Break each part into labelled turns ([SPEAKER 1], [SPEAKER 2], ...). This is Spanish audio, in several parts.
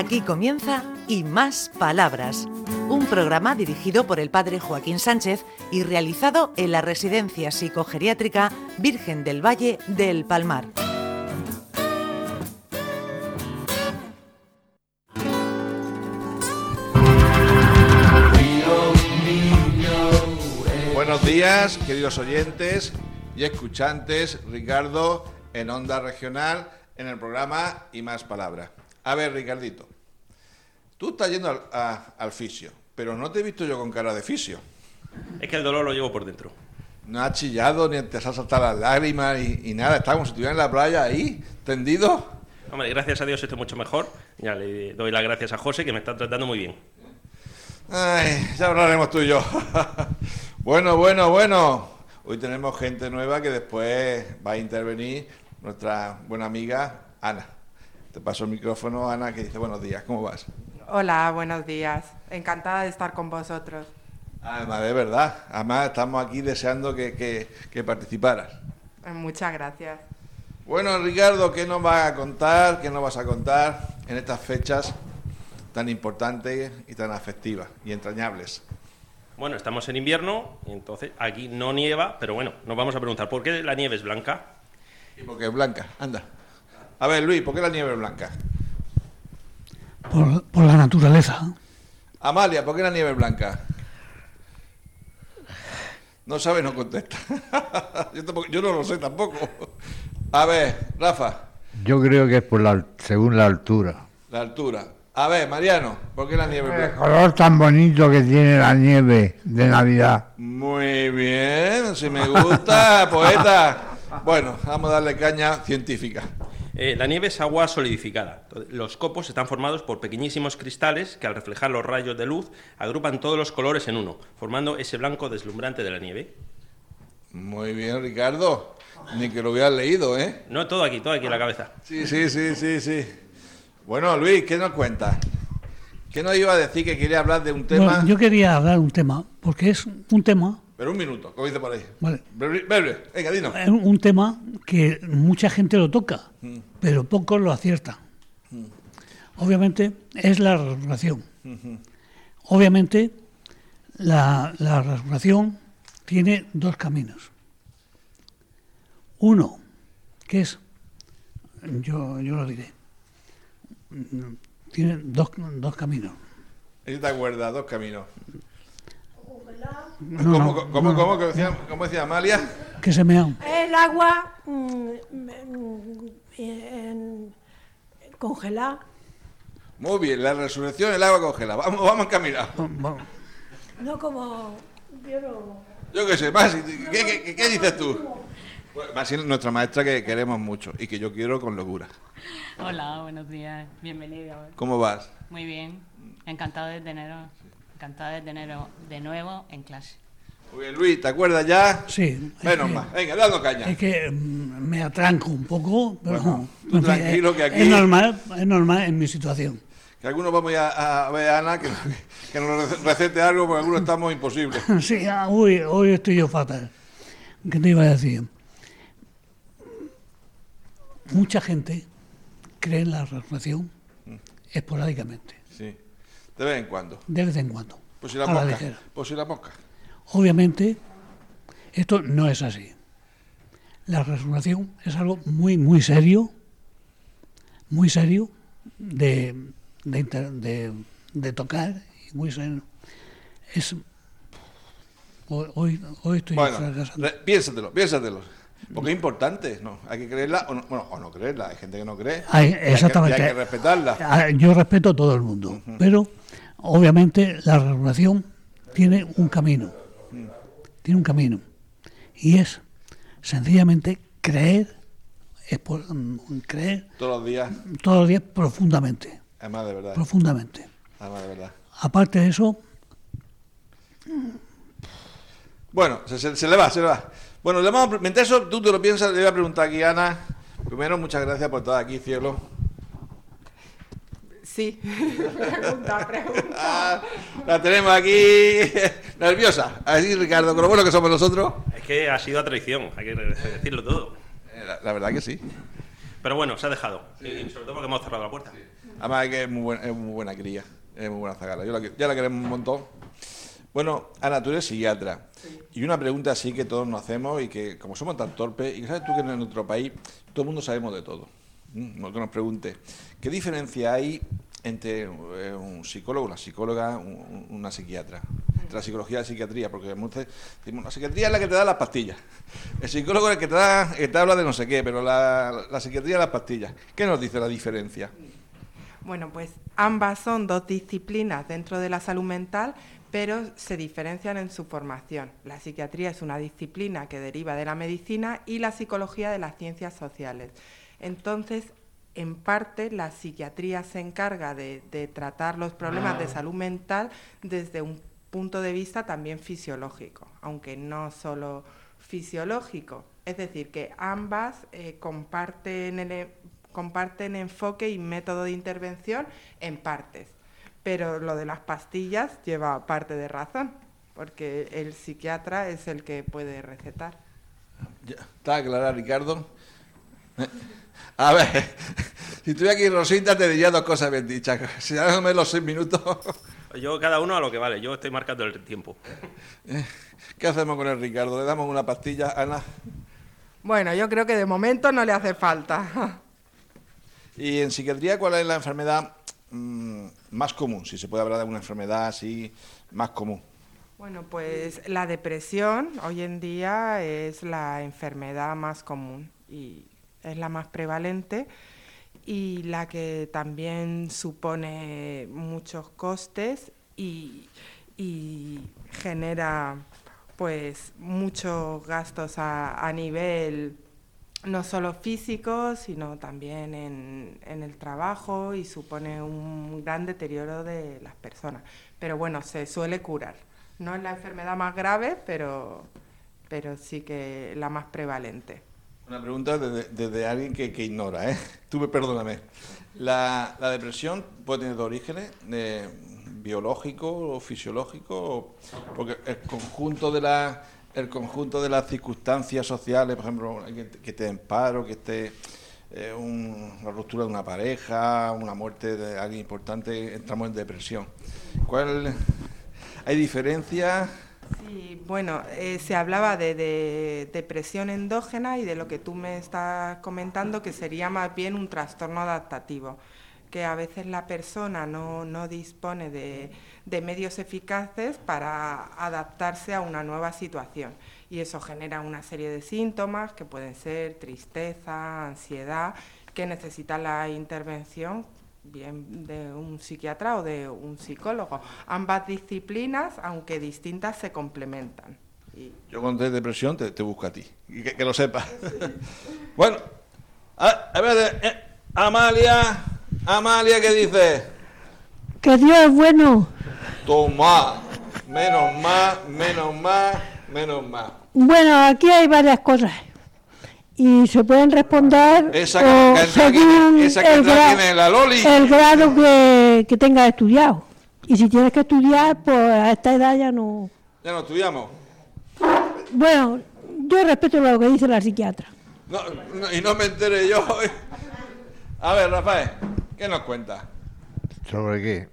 [SPEAKER 1] Aquí comienza Y Más Palabras, un programa dirigido por el padre Joaquín Sánchez y realizado en la Residencia Psicogeriátrica Virgen del Valle del Palmar.
[SPEAKER 2] Buenos días, queridos oyentes y escuchantes. Ricardo en Onda Regional en el programa Y Más Palabras. A ver, Ricardito, tú estás yendo al, a- al fisio, pero no te he visto yo con cara de fisio.
[SPEAKER 3] Es que el dolor lo llevo por dentro.
[SPEAKER 2] No has chillado ni te has saltado las lágrimas y, y nada. Estás como si estuvieras en la playa ahí, tendido.
[SPEAKER 3] Hombre, gracias a Dios estoy mucho mejor. Ya le doy las gracias a José, que me está tratando muy bien.
[SPEAKER 2] Ay, ya hablaremos tú y yo. bueno, bueno, bueno. Hoy tenemos gente nueva que después va a intervenir. Nuestra buena amiga Ana. Te paso el micrófono, Ana, que dice buenos días, ¿cómo vas?
[SPEAKER 4] Hola, buenos días. Encantada de estar con vosotros.
[SPEAKER 2] Además, de verdad. Además, estamos aquí deseando que, que- que participaras.
[SPEAKER 4] Eh, Muchas gracias.
[SPEAKER 2] Bueno, Ricardo, ¿qué nos vas a contar? ¿Qué nos vas a contar en estas fechas tan importantes y tan afectivas y entrañables?
[SPEAKER 3] Bueno, estamos en invierno, y entonces aquí no nieva, pero bueno, nos vamos a preguntar, ¿por qué la nieve es blanca?
[SPEAKER 2] Y porque es blanca, anda. A ver, Luis, ¿por qué la nieve es blanca?
[SPEAKER 5] Por, por la naturaleza.
[SPEAKER 2] Amalia, ¿por qué la nieve blanca? No sabe, no contesta. yo, tampoco- yo no lo sé tampoco. A ver, Rafa,
[SPEAKER 6] Yo creo que es por la, según la altura.
[SPEAKER 2] la altura. A ver, Mariano, ¿por qué la nieve es
[SPEAKER 6] El
[SPEAKER 2] blanca?
[SPEAKER 6] color tan bonito que tiene la nieve de Navidad.
[SPEAKER 2] Muy bien, si me gusta, poeta. Bueno, vamos a darle caña científica.
[SPEAKER 3] Eh, la nieve es agua solidificada. Los copos están formados por pequeñísimos cristales que al reflejar los rayos de luz agrupan todos los colores en uno, formando ese blanco deslumbrante de la nieve.
[SPEAKER 2] Muy bien, Ricardo. Ni que lo hubieras leído, ¿eh?
[SPEAKER 3] No todo aquí, todo aquí en la cabeza.
[SPEAKER 2] Sí, sí, sí, sí, sí. Bueno, Luis, ¿qué nos cuentas? ¿Qué nos iba a decir que quería hablar de un tema?
[SPEAKER 5] Bueno, yo quería hablar de un tema, porque es un tema,
[SPEAKER 2] Pero un minuto, como dice por ahí.
[SPEAKER 5] Vale.
[SPEAKER 2] Breve, breve. Venga, dinos.
[SPEAKER 5] es un tema que mucha gente lo toca, pero pocos lo aciertan. Obviamente es la resurrección. Obviamente la, la resurrección tiene dos caminos. Uno, que es, yo, yo lo diré, tiene dos, dos caminos.
[SPEAKER 2] ¿Y te acuerdas? Dos caminos.
[SPEAKER 5] No,
[SPEAKER 2] ¿Cómo,
[SPEAKER 5] no,
[SPEAKER 2] cómo,
[SPEAKER 5] no,
[SPEAKER 2] cómo, decía, cómo decía Amalia?
[SPEAKER 5] que se me han...
[SPEAKER 7] El agua mm, mm, en- congelada.
[SPEAKER 2] Muy bien, la resurrección, el agua congelada. Vamos, vamos encaminados.
[SPEAKER 7] No como. Yo.
[SPEAKER 2] Yo qué sé, Masi, ¿qué, qué, qué- qué dices tú? Masi es nuestra maestra que queremos mucho y que yo quiero con locura.
[SPEAKER 8] Hola, buenos días, bienvenido.
[SPEAKER 2] ¿Cómo vas?
[SPEAKER 8] Muy bien, encantado de teneros, encantado de teneros de nuevo en clase.
[SPEAKER 2] Muy bien, Luis, ¿te acuerdas ya?
[SPEAKER 5] Sí. es
[SPEAKER 2] Menos
[SPEAKER 5] que-
[SPEAKER 2] más. Venga, dando caña.
[SPEAKER 5] Es que mm, me atranco un poco, pero
[SPEAKER 2] Bueno,
[SPEAKER 5] fin,
[SPEAKER 2] tranquilo que aquí-
[SPEAKER 5] es normal, es normal en mi situación.
[SPEAKER 2] Que algunos vamos a, a ver a Ana que, que nos recete algo porque algunos estamos imposibles.
[SPEAKER 5] Sí, ah, hoy, hoy estoy yo fatal. ¿Qué te iba a decir? Mucha gente cree en la resurrección esporádicamente,
[SPEAKER 2] Sí. De vez en cuando.
[SPEAKER 5] de vez en cuando.
[SPEAKER 2] Pues si la
[SPEAKER 5] a la
[SPEAKER 2] mosca.
[SPEAKER 5] ligera.
[SPEAKER 2] Pues si la mosca.
[SPEAKER 5] Obviamente, esto no es así. La resurrección es algo muy, muy serio, muy serio de, de, inter- de- de tocar, y muy serio. Es, hoy, hoy, estoy
[SPEAKER 2] Bueno, re- piénsatelo, piénsatelo. Porque es importante, ¿no? Hay que creerla o no, bueno, o no creerla. Hay gente que no cree.
[SPEAKER 5] Hay-
[SPEAKER 2] y hay que-
[SPEAKER 5] exactamente.
[SPEAKER 2] hay que respetarla.
[SPEAKER 5] Ah, Yo respeto a todo el mundo, pero obviamente la resurrección tiene un camino, tiene un camino, y es sencillamente creer, es por- mm, creer
[SPEAKER 2] Todos los días.
[SPEAKER 5] todos los días profundamente,
[SPEAKER 2] Además de verdad.
[SPEAKER 5] profundamente.
[SPEAKER 2] Además de verdad.
[SPEAKER 5] Aparte de eso,
[SPEAKER 2] Bueno, se, se- se le va, se le va. Bueno, le vamos a mientras eso tú te lo piensas, le voy a preguntar aquí Ana. Primero, muchas gracias por estar aquí, cielo.
[SPEAKER 4] Sí. pregunta, pregunta.
[SPEAKER 2] Ah, la tenemos aquí nerviosa. Así, Ricardo, con lo bueno que somos nosotros.
[SPEAKER 3] Es que ha sido a traición, hay que decirlo todo.
[SPEAKER 2] Eh, La, la verdad que sí.
[SPEAKER 3] Pero bueno, se ha dejado. Y sobre todo porque hemos cerrado la puerta.
[SPEAKER 2] Además que es muy buena, es muy buena cría, es muy buena zagala. Yo la, que- ya la queremos un montón. Bueno, Ana, tú eres psiquiatra. Y una pregunta así que todos nos hacemos y que como somos tan torpes, y que sabes tú que en nuestro país todo el mundo sabemos de todo. No que nos pregunte, ¿qué diferencia hay entre eh, un psicólogo, una psicóloga, un- un- una psiquiatra? Entre la psicología y la psiquiatría, porque muchas decimos, la psiquiatría es la que te da las pastillas. El psicólogo es el que te, da, que te habla de no sé qué, pero la, la psiquiatría es las pastillas. ¿Qué nos dice la diferencia?
[SPEAKER 4] Bueno, pues ambas son dos disciplinas dentro de la salud mental, pero se diferencian en su formación. La psiquiatría es una disciplina que deriva de la medicina y la psicología de las ciencias sociales. Entonces, en parte, la psiquiatría se encarga de, de tratar los problemas de salud mental desde un punto de vista también fisiológico, aunque no solo fisiológico. Es decir, que ambas eh, comparten, el, comparten enfoque y método de intervención en partes. Pero lo de las pastillas lleva parte de razón, porque el psiquiatra es el que puede recetar.
[SPEAKER 2] Ya, ¿Está clara, Ricardo? Eh, A ver, si estuviera aquí Rosita te diría dos cosas bien dichas. Si dándome los seis minutos,
[SPEAKER 3] Yo, cada uno a lo que vale, yo estoy marcando el tiempo.
[SPEAKER 2] ¿qué hacemos con el Ricardo? ¿Le damos una pastilla, Ana?
[SPEAKER 4] Bueno, yo creo que de momento no le hace falta.
[SPEAKER 2] Y en psiquiatría, ¿cuál es la enfermedad mm, más común? Si se puede hablar de una enfermedad así más común.
[SPEAKER 4] Bueno, pues la depresión hoy en día es la enfermedad más común y es la más prevalente y la que también supone muchos costes y, genera pues muchos gastos a nivel no solo físico, sino también en, en el trabajo y supone un gran deterioro de las personas. Pero bueno, se suele curar. No es la enfermedad más grave, pero, pero sí que la más prevalente.
[SPEAKER 2] Una pregunta desde, alguien que, que ignora, ¿eh? Tú me perdóname. La, la depresión puede tener dos orígenes, eh, biológico o fisiológico, porque el conjunto de la el conjunto de las circunstancias sociales, por ejemplo, que, esté en paro, que esté eh, un- una ruptura de una pareja, una muerte de alguien importante, entramos en depresión. ¿Cuál hay diferencia?
[SPEAKER 4] Sí, bueno, eh, se hablaba de, de depresión endógena y de lo que tú me estás comentando, que sería más bien un trastorno adaptativo, que a veces la persona no, no dispone de, de medios eficaces para adaptarse a una nueva situación. Y eso genera una serie de síntomas que pueden ser tristeza, ansiedad, que necesitan la intervención bien de un psiquiatra o de un psicólogo. Ambas disciplinas, aunque distintas, se complementan. Y
[SPEAKER 2] Yo cuando tengo depresión te, te busco a ti, y que, lo sepas. bueno, a, a ver, eh, Amalia, Amalia, ¿qué dice?
[SPEAKER 7] Que Dios es bueno.
[SPEAKER 2] Toma, menos más, menos más, menos más.
[SPEAKER 7] Bueno, aquí hay varias cosas. Y se pueden responder
[SPEAKER 2] Esa
[SPEAKER 7] o
[SPEAKER 2] que- que-
[SPEAKER 7] según
[SPEAKER 2] esa que
[SPEAKER 7] el, gra-
[SPEAKER 2] tiene la Loli.
[SPEAKER 7] el grado que, que tengas estudiado. Y si tienes que estudiar, pues a esta edad ya no...
[SPEAKER 2] Ya no estudiamos.
[SPEAKER 7] Bueno, yo respeto lo que dice la psiquiatra.
[SPEAKER 2] No, no, y no me enteré yo. A ver, Rafael, ¿qué nos cuentas
[SPEAKER 6] ¿Sobre qué?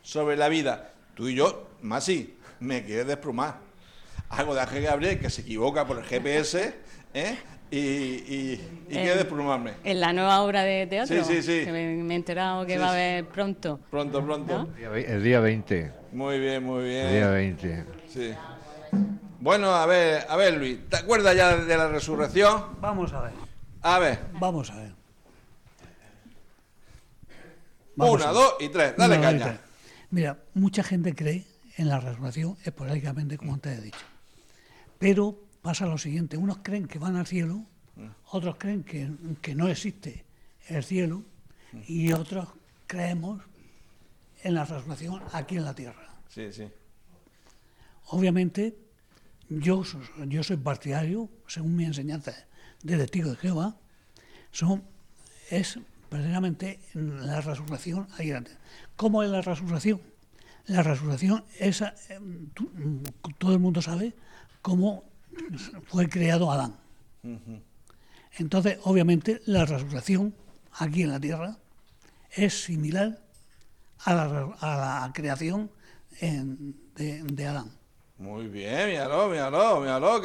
[SPEAKER 2] sobre la vida? Tú y yo, más sí, me quieres desplumar. Hago de Ángel Gabriel que se equivoca por el GPS, ¿eh? Y, y, y quiere desplumarme.
[SPEAKER 8] En la nueva obra de teatro.
[SPEAKER 2] Sí, sí, sí.
[SPEAKER 8] Que me, me he enterado que
[SPEAKER 2] Sí,
[SPEAKER 8] va a haber pronto.
[SPEAKER 2] Pronto, pronto.
[SPEAKER 6] El día 20.
[SPEAKER 2] Muy bien, muy bien.
[SPEAKER 6] El día 20.
[SPEAKER 2] Sí. Bueno, a ver, a ver, Luis, ¿te acuerdas ya de la resurrección?
[SPEAKER 5] Vamos a ver,
[SPEAKER 2] A ver,
[SPEAKER 5] vamos a ver. Vamos
[SPEAKER 2] una, dos y tres, dale
[SPEAKER 5] Una,
[SPEAKER 2] caña.
[SPEAKER 5] tres. Mira, mucha gente cree en la resurrección esporádicamente, como antes he dicho. Pero pasa lo siguiente, unos creen que van al cielo, otros creen que, que no existe el cielo y otros creemos en la resurrección aquí en la tierra.
[SPEAKER 2] Sí, sí.
[SPEAKER 5] Obviamente, yo, yo soy partidario, según mi enseñanza de testigo de Jehová, son, es verdaderamente la resurrección. ¿Cómo es la resurrección? La resurrección es, eh, mm, todo el mundo sabe cómo fue creado Adán. Entonces, obviamente, la resurrección aquí en la tierra es similar a la, a la creación en- de, de Adán.
[SPEAKER 2] Muy bien, míralo, míralo, míralo, que